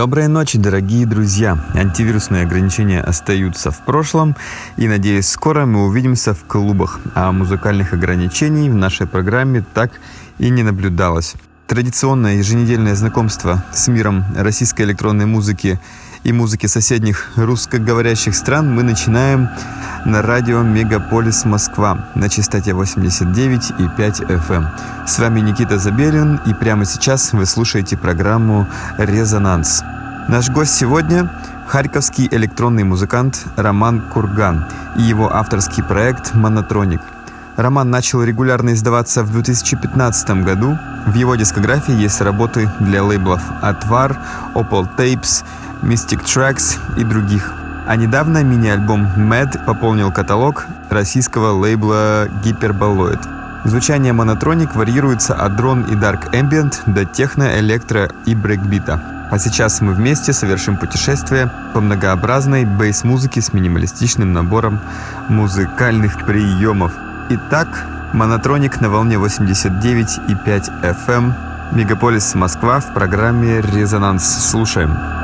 Доброй ночи, дорогие друзья! Антивирусные ограничения остаются в прошлом, и, надеюсь, скоро мы увидимся в клубах, а музыкальных ограничений в нашей программе так и не наблюдалось. Традиционное еженедельное знакомство с миром российской электронной музыки и музыки соседних русскоговорящих стран мы начинаем на радио Мегаполис Москва на частоте 89,5 FM. эм. С вами Никита Забелин, и прямо сейчас вы слушаете программу «Резонанс». Наш гость сегодня – харьковский электронный музыкант Роман Курган и его авторский проект «Монотроник». Роман начал регулярно издаваться в 2015 году. В его дискографии есть работы для лейблов «Отвар», «Opal Tapes», «Mystic Tracks» и других. А недавно мини-альбом «Mad» пополнил каталог российского лейбла «Гиперболоид». Звучание Monotronique варьируется от дрон и dark ambient до техно, электро и брейкбита. А сейчас мы вместе совершим путешествие по многообразной bass-музыке с минималистичным набором музыкальных приемов. Итак, монотроник на волне 89,5 FM, Мегаполис Москва в программе «Резонанс». Слушаем.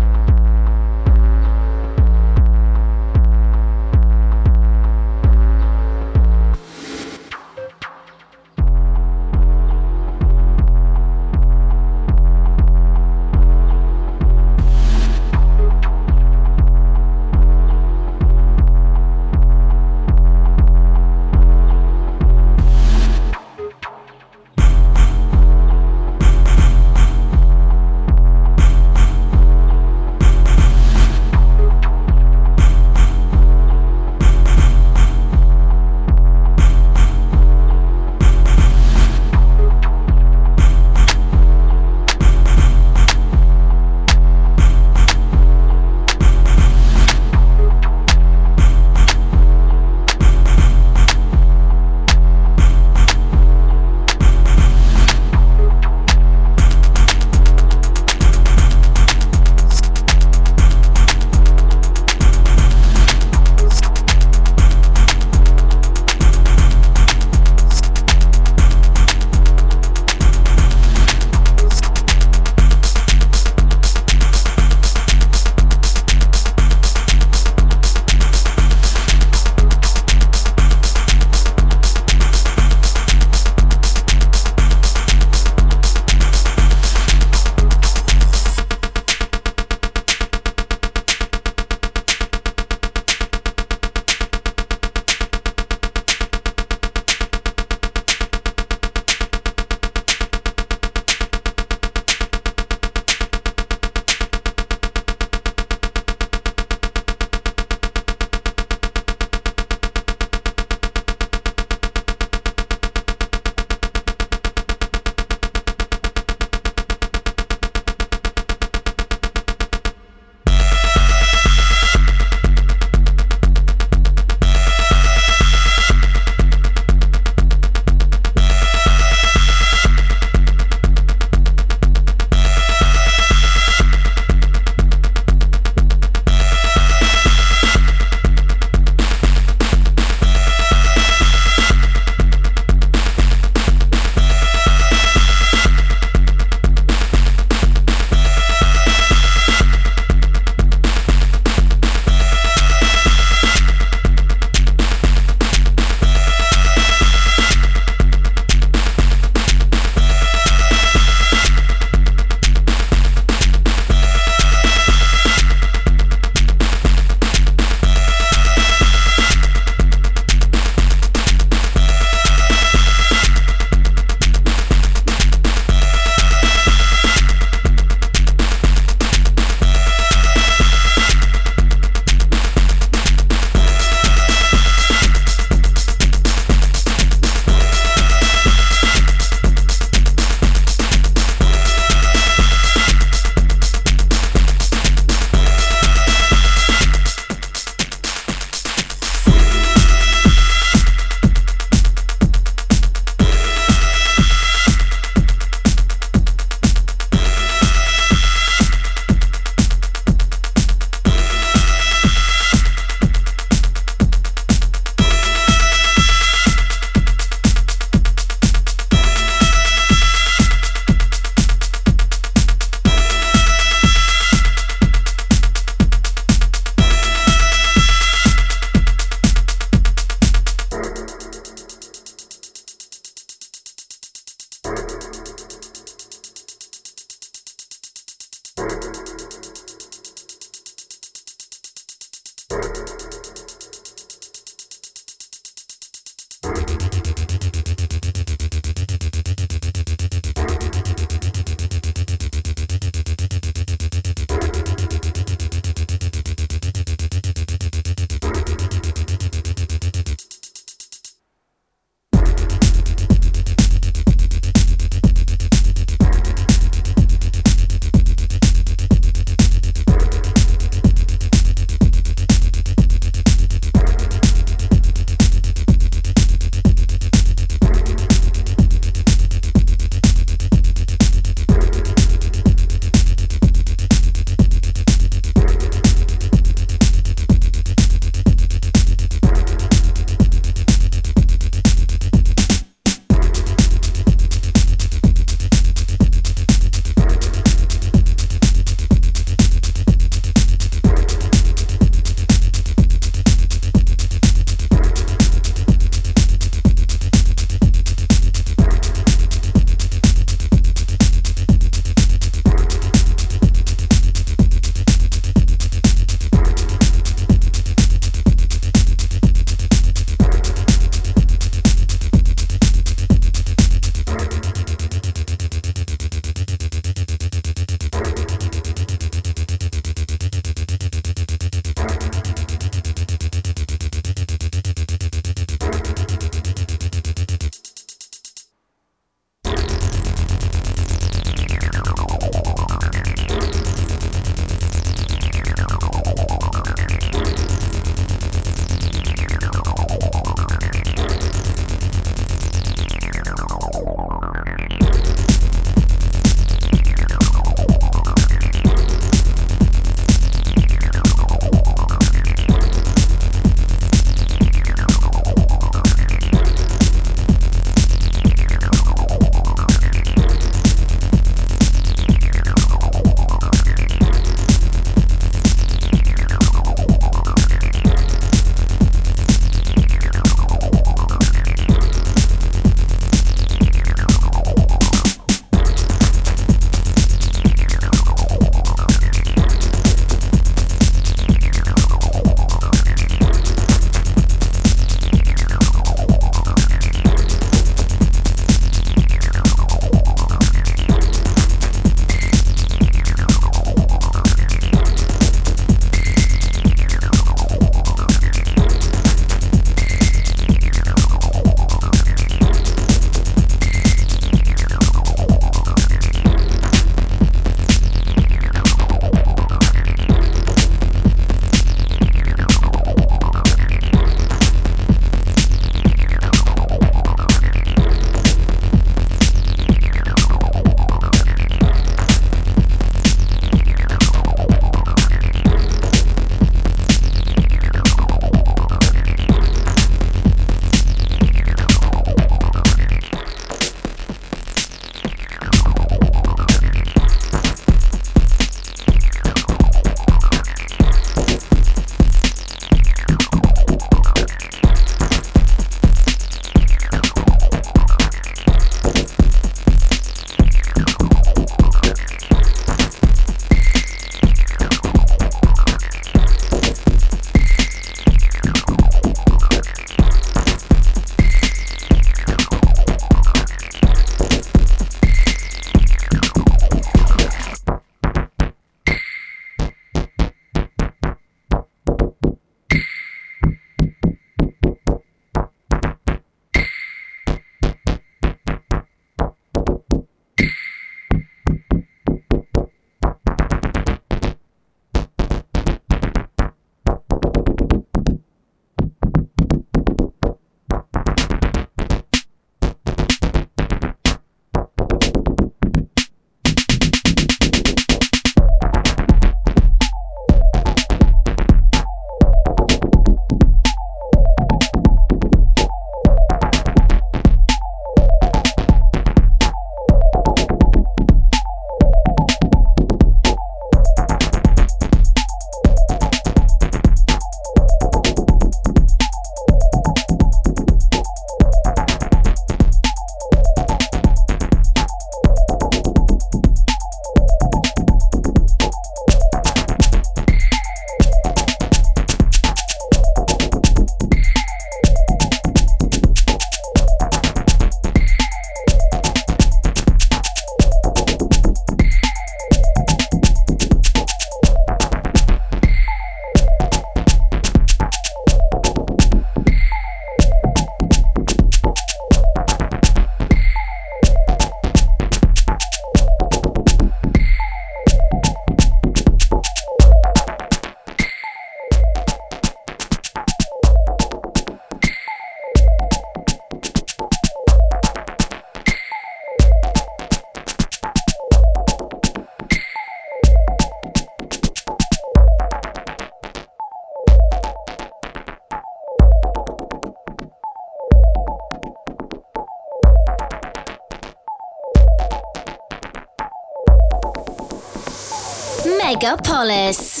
Megapolis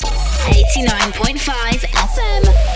89.5 FM.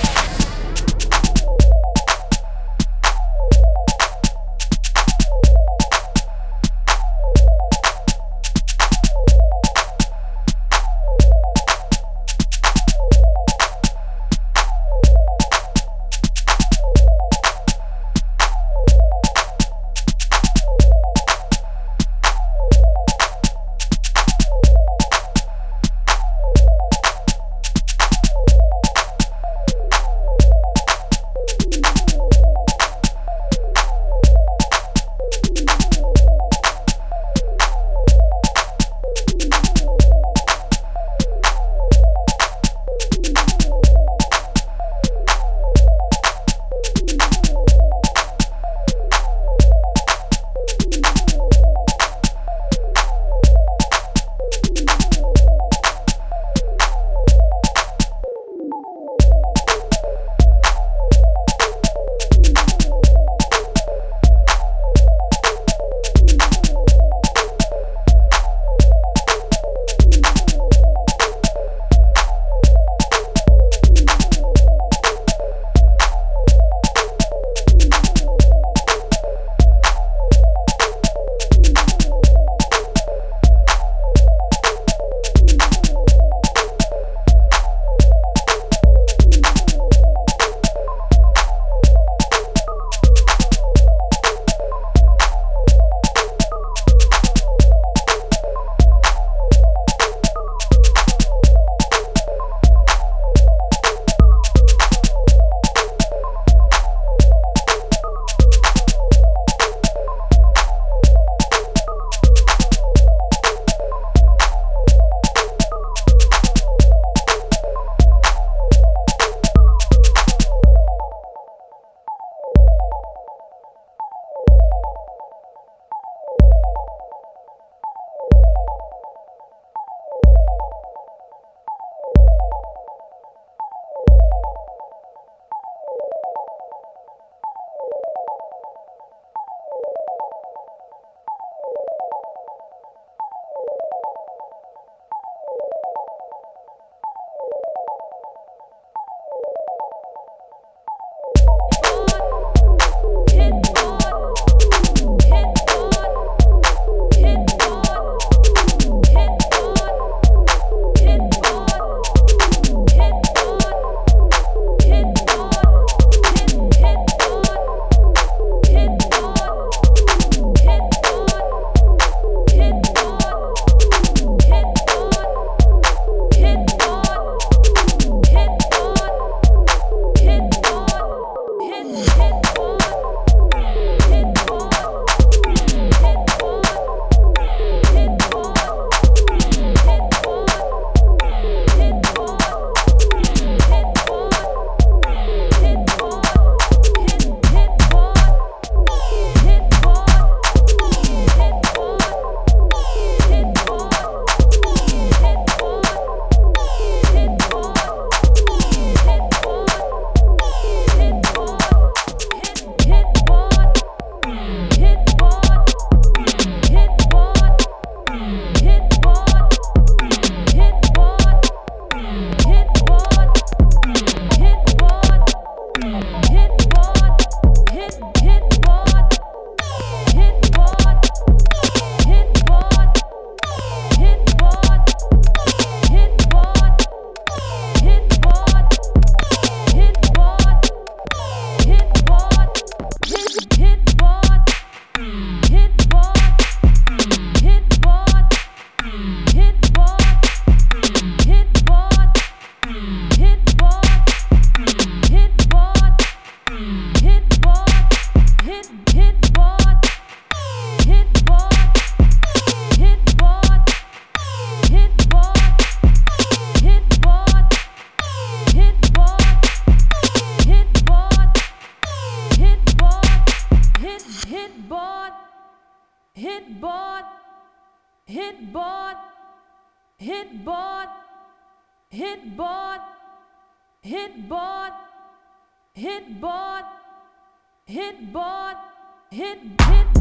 hit bot. hit bot. hit bot. hit bot. hit bot. hit bot. hit bot. hit bot. hit hit.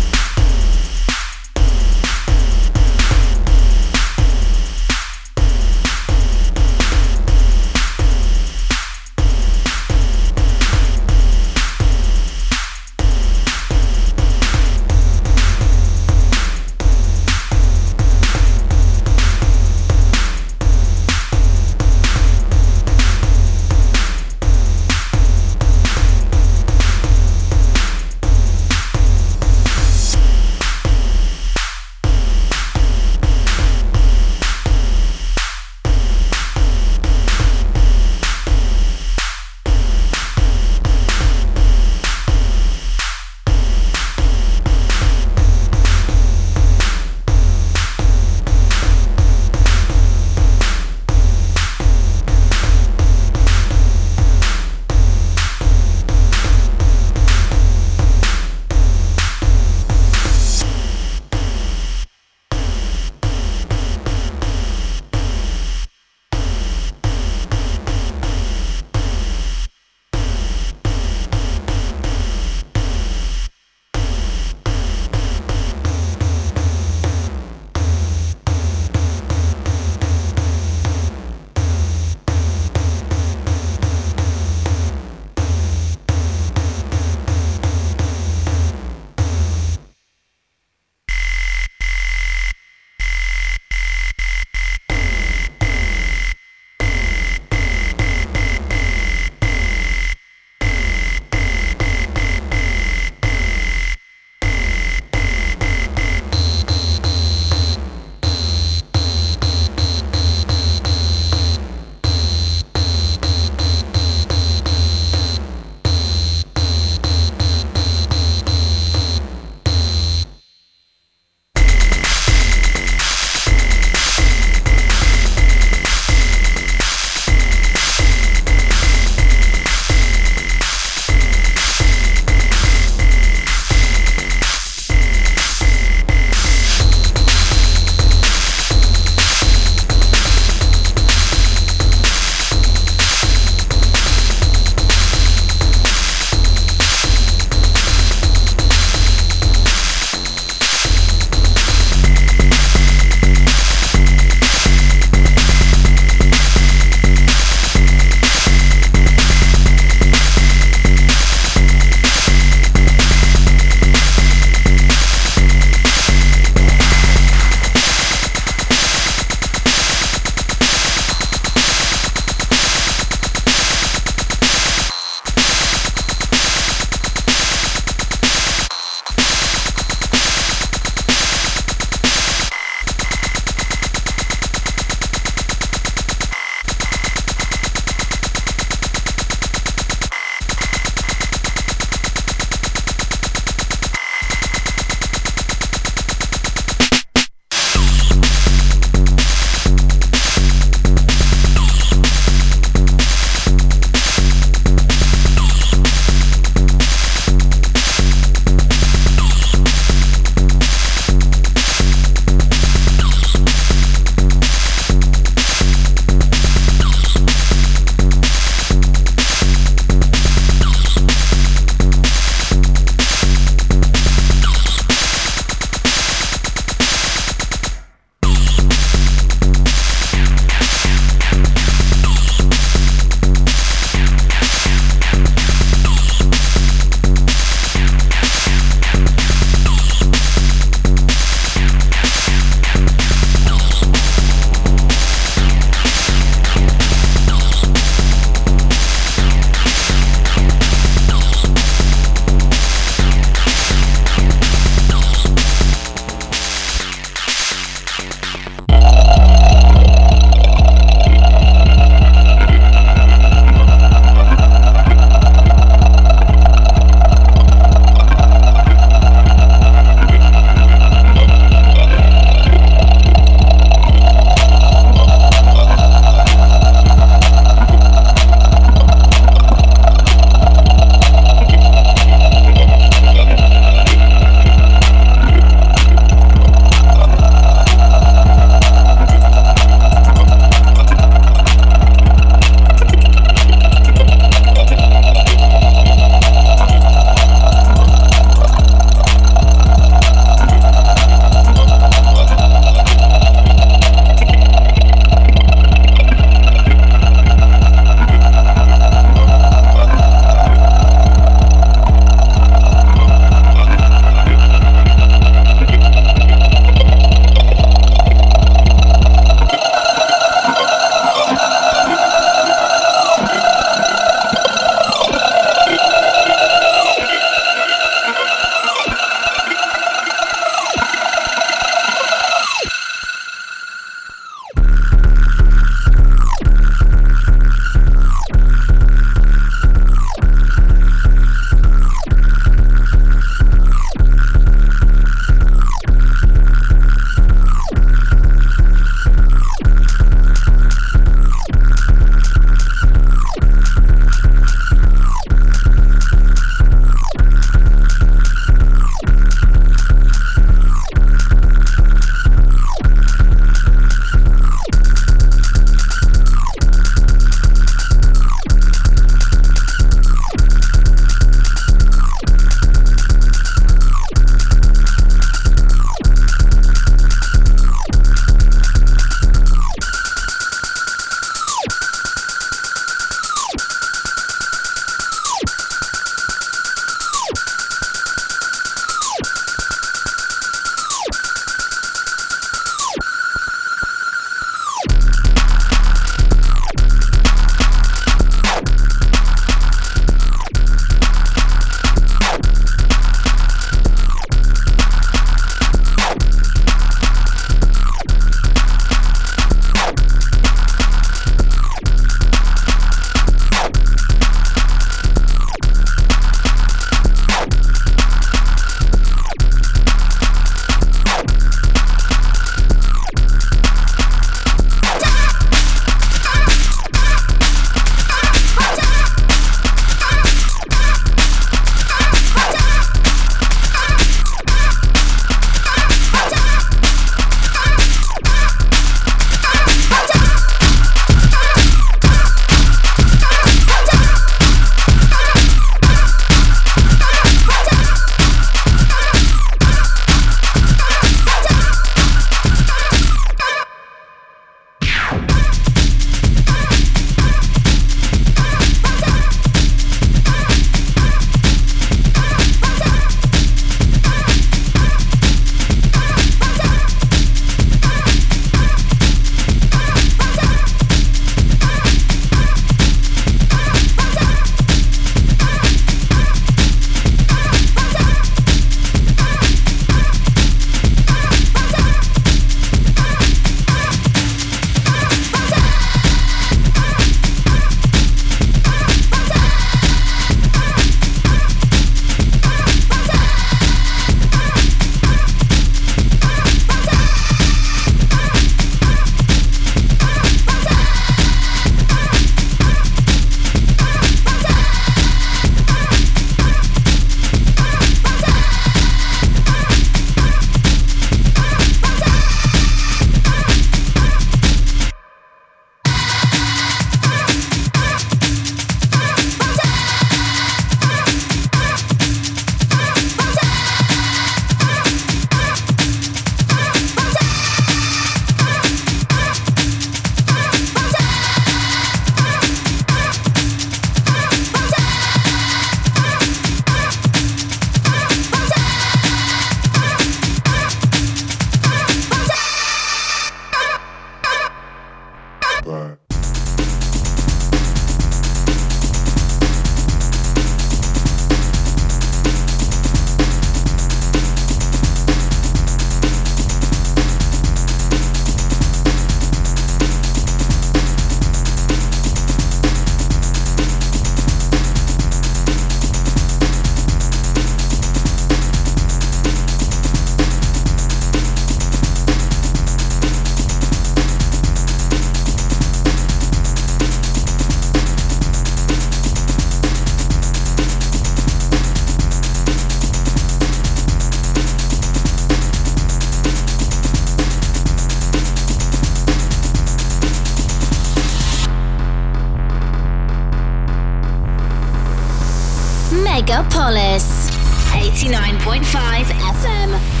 Metropolis. 89.5 FM.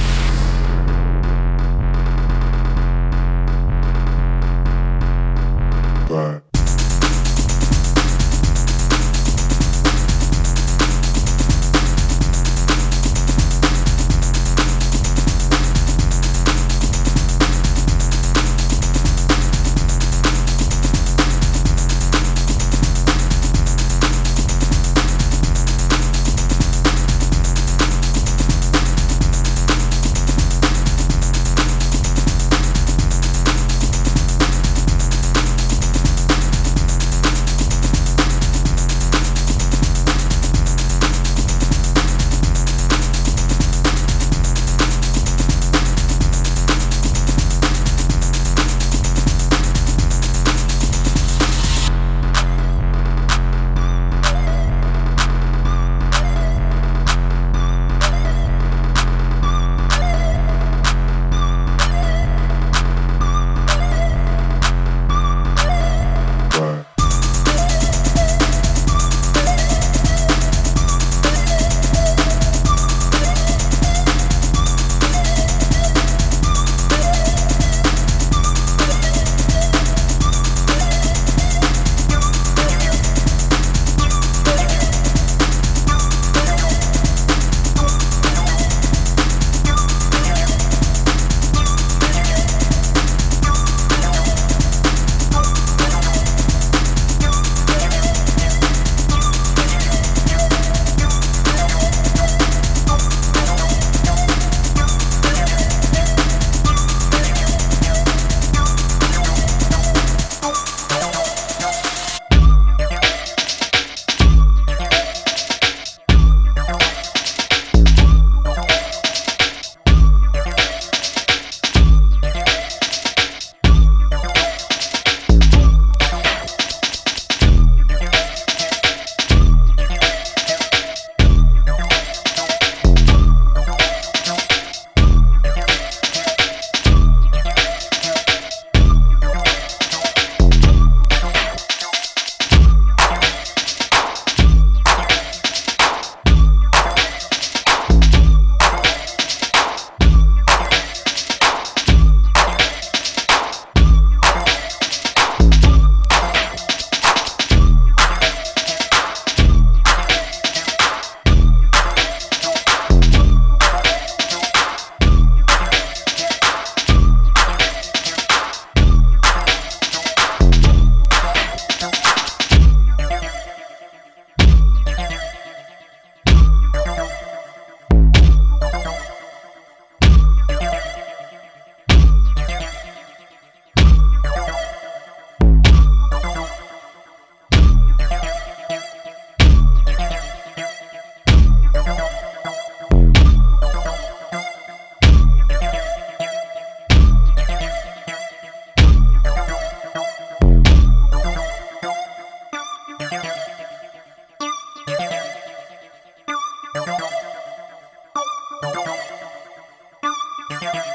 Yeah.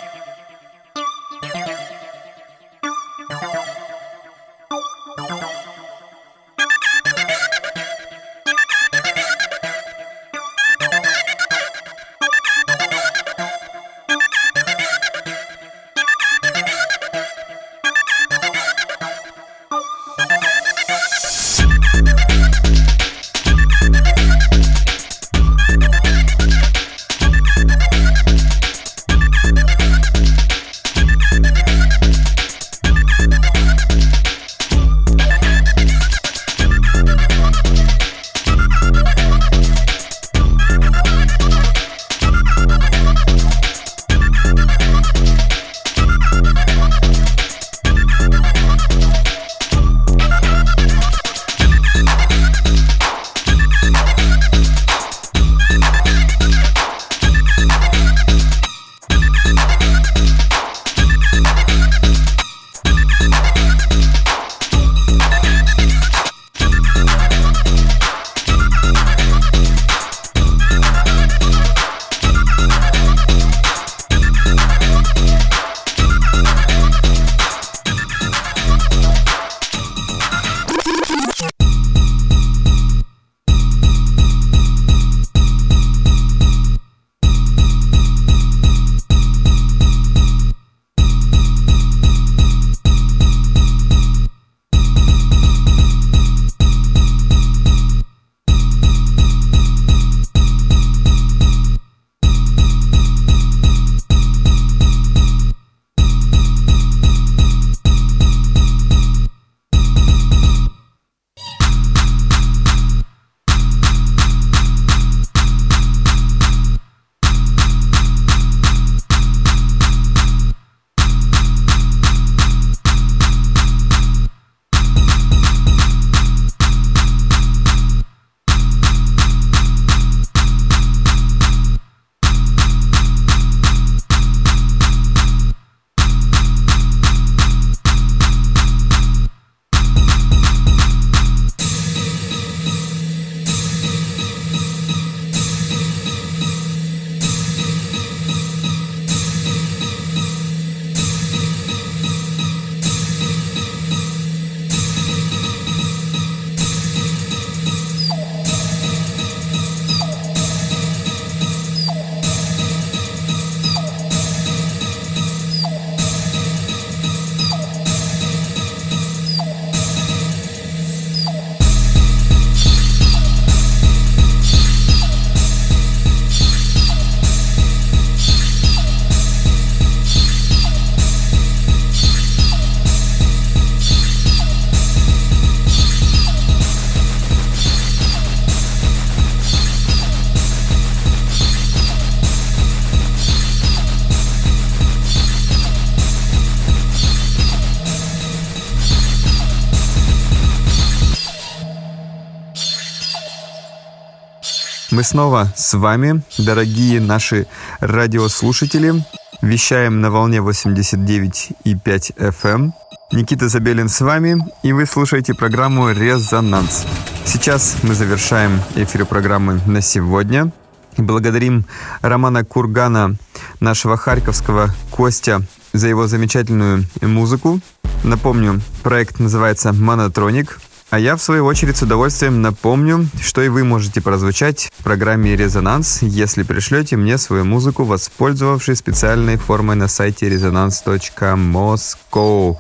Мы снова с вами, дорогие наши радиослушатели. Вещаем на волне 89,5 FM. Никита Забелин с вами, и вы слушаете программу «Резонанс». Сейчас мы завершаем эфир программы на сегодня. Благодарим Романа Кургана, нашего харьковского Костя, за его замечательную музыку. Напомню, проект называется «Монотроник», а я, в свою очередь, с удовольствием напомню, что и вы можете прозвучать в программе «Резонанс», если пришлете мне свою музыку, воспользовавшись специальной формой на сайте resonance.moscow.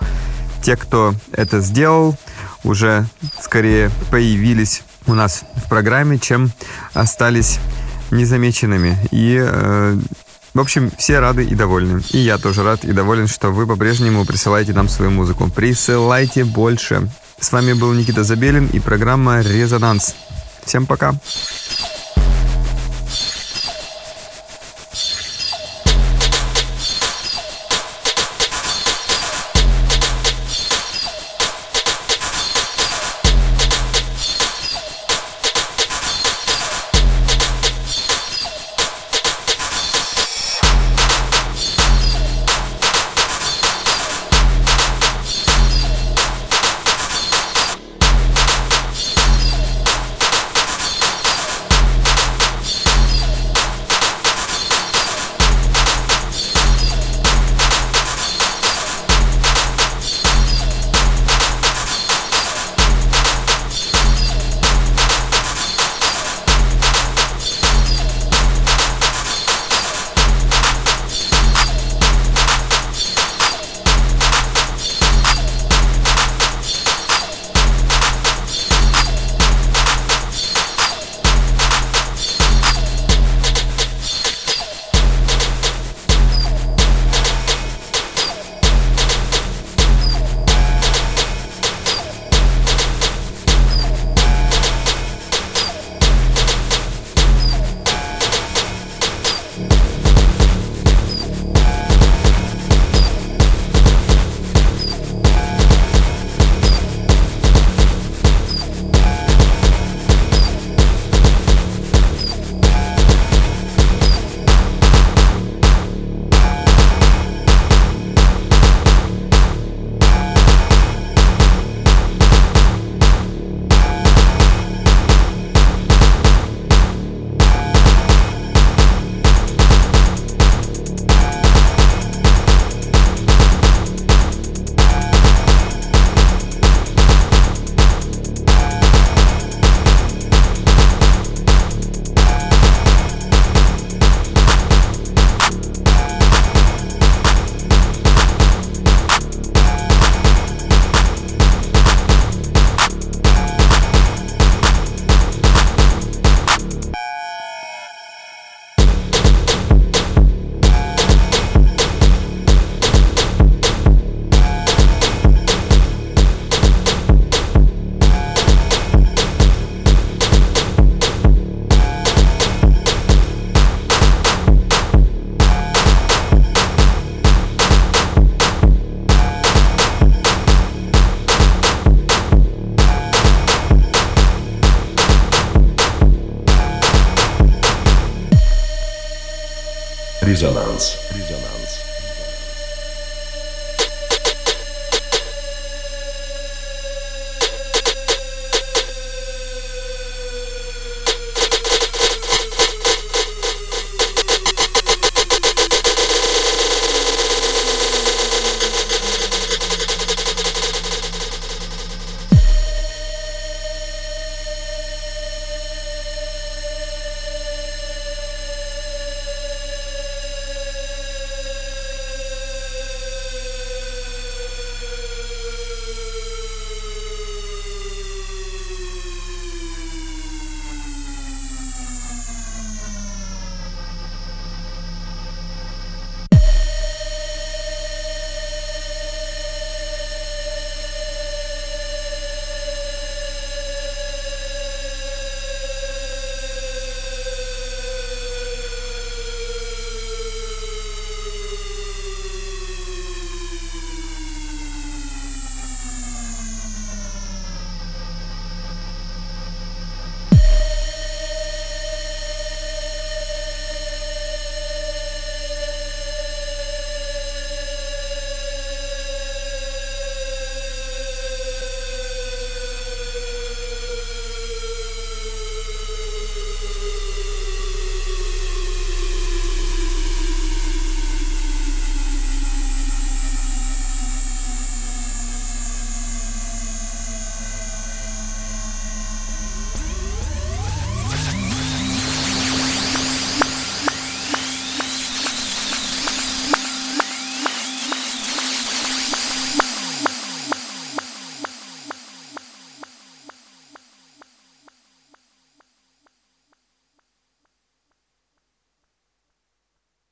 Те, кто это сделал, уже скорее появились у нас в программе, чем остались незамеченными. И, э, в общем, все рады и довольны. И я тоже рад и доволен, что вы по-прежнему присылаете нам свою музыку. Присылайте больше. С вами был Никита Забелин и программа «Резонанс». Всем пока!